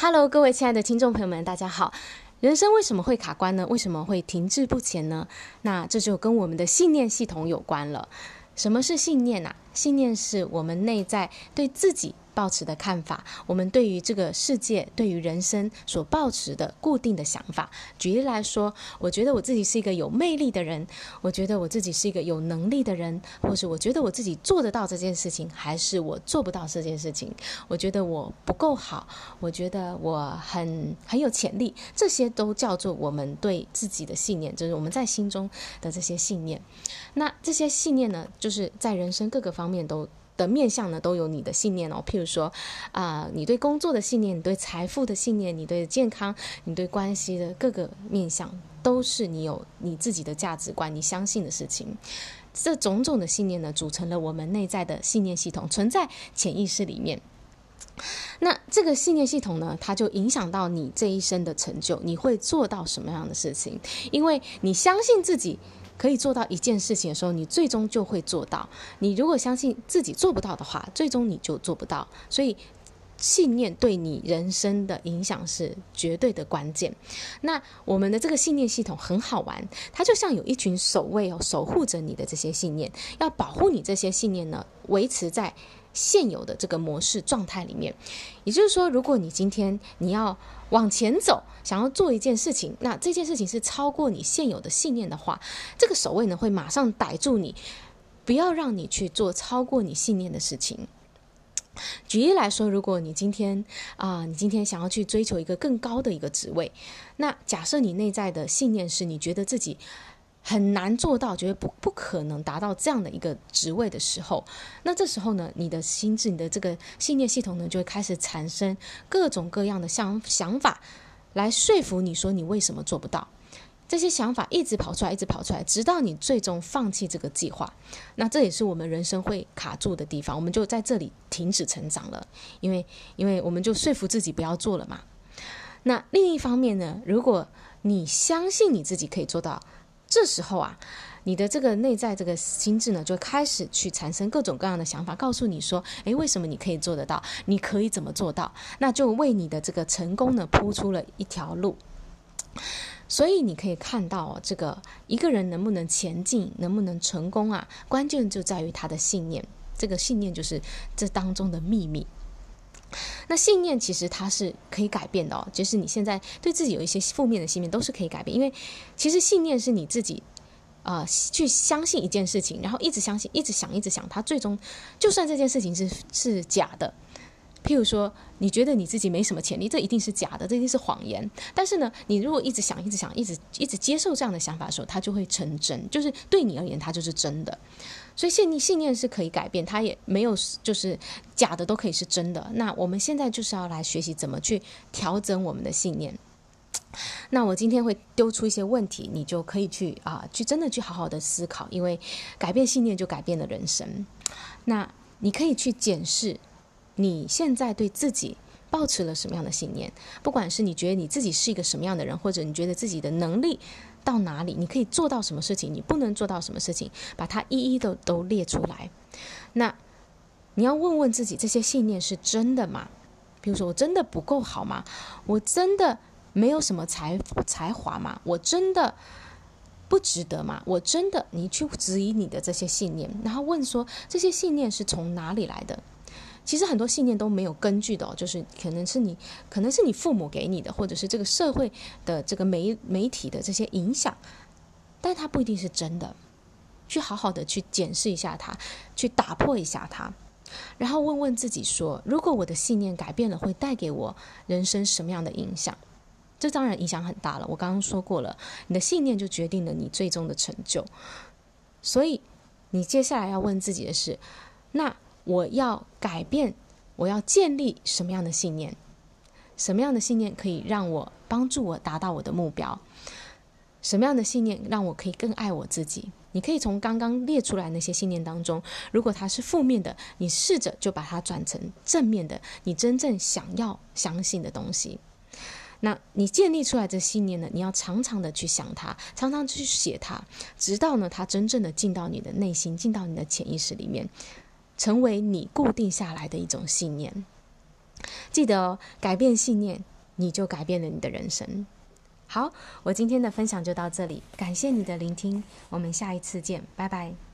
Hello，各位亲爱的听众朋友们，大家好。人生为什么会卡关呢？为什么会停滞不前呢？那这就跟我们的信念系统有关了。什么是信念啊？信念是我们内在对自己抱持的看法，我们对于这个世界、对于人生所抱持的固定的想法。举例来说，我觉得我自己是一个有魅力的人，我觉得我自己是一个有能力的人，或是我觉得我自己做得到这件事情，还是我做不到这件事情。我觉得我不够好，我觉得我很很有潜力，这些都叫做我们对自己的信念，就是我们在心中的这些信念。那这些信念呢，就是在人生各个方面都。的面向呢，都有你的信念哦。譬如说，啊、你对工作的信念，你对财富的信念，你对健康，你对关系的各个面向，都是你有你自己的价值观，你相信的事情。这种种的信念呢，组成了我们内在的信念系统，存在潜意识里面。那这个信念系统呢，它就影响到你这一生的成就，你会做到什么样的事情？因为你相信自己。可以做到一件事情的时候，你最终就会做到。你如果相信自己做不到的话，最终你就做不到。所以，信念对你人生的影响是绝对的关键。那我们的这个信念系统很好玩，它就像有一群守卫哦，守护着你的这些信念，要保护你这些信念呢，维持在现有的这个模式状态里面。也就是说，如果你今天你要往前走，想要做一件事情，那这件事情是超过你现有的信念的话，这个守卫呢会马上逮住你，不要让你去做超过你信念的事情。举例来说，如果你今天啊、你今天想要去追求一个更高的一个职位，那假设你内在的信念是你觉得自己。很难做到，觉得不不可能达到这样的一个职位的时候，那这时候呢，你的心智、你的这个信念系统呢，就会开始产生各种各样的想想法，来说服你说你为什么做不到。这些想法一直跑出来，一直跑出来，直到你最终放弃这个计划。那这也是我们人生会卡住的地方，我们就在这里停止成长了，因为因为我们就说服自己不要做了嘛。那另一方面呢，如果你相信你自己可以做到。这时候啊，你的这个内在这个心智呢，就开始去产生各种各样的想法，告诉你说：“诶，为什么你可以做得到？你可以怎么做到？”那就为你的这个成功呢铺出了一条路。所以你可以看到，这个一个人能不能前进，能不能成功啊，关键就在于他的信念。这个信念就是这当中的秘密。那信念其实它是可以改变的哦，就是你现在对自己有一些负面的信念都是可以改变，因为其实信念是你自己，呃，去相信一件事情，然后一直相信，一直想，一直想，它最终就算这件事情是是假的，譬如说你觉得你自己没什么潜力，这一定是假的，这一定是谎言。但是呢，你如果一直想，一直想，一直一直接受这样的想法的时候，它就会成真，就是对你而言，它就是真的。所以信念信念是可以改变，它也没有就是假的都可以是真的。那我们现在就是要来学习怎么去调整我们的信念。那我今天会丢出一些问题，你就可以去啊，去真的去好好的思考，因为改变信念就改变了人生。那你可以去检视你现在对自己抱持了什么样的信念，不管是你觉得你自己是一个什么样的人，或者你觉得自己的能力。到哪里，你可以做到什么事情，你不能做到什么事情，把它一一的都列出来。那你要问问自己，这些信念是真的吗？比如说，我真的不够好吗？我真的没有什么才才华吗？我真的不值得吗？我真的，你去质疑你的这些信念，然后问说，这些信念是从哪里来的？其实很多信念都没有根据的，就是可能是你，可能是你父母给你的，或者是这个社会的这个媒媒体的这些影响，但它不一定是真的。去好好的去检视一下它，去打破一下它，然后问问自己说：如果我的信念改变了，会带给我人生什么样的影响？这当然影响很大了。我刚刚说过了，你的信念就决定了你最终的成就。所以你接下来要问自己的是：那？我要改变，我要建立什么样的信念？什么样的信念可以让我帮助我达到我的目标？什么样的信念让我可以更爱我自己？你可以从刚刚列出来那些信念当中，如果它是负面的，你试着就把它转成正面的，你真正想要相信的东西。那你建立出来的信念呢？你要常常的去想它，常常去写它，直到呢它真正的进到你的内心，进到你的潜意识里面。成为你固定下来的一种信念。记得哦，改变信念，你就改变了你的人生。好，我今天的分享就到这里，感谢你的聆听，我们下一次见，拜拜。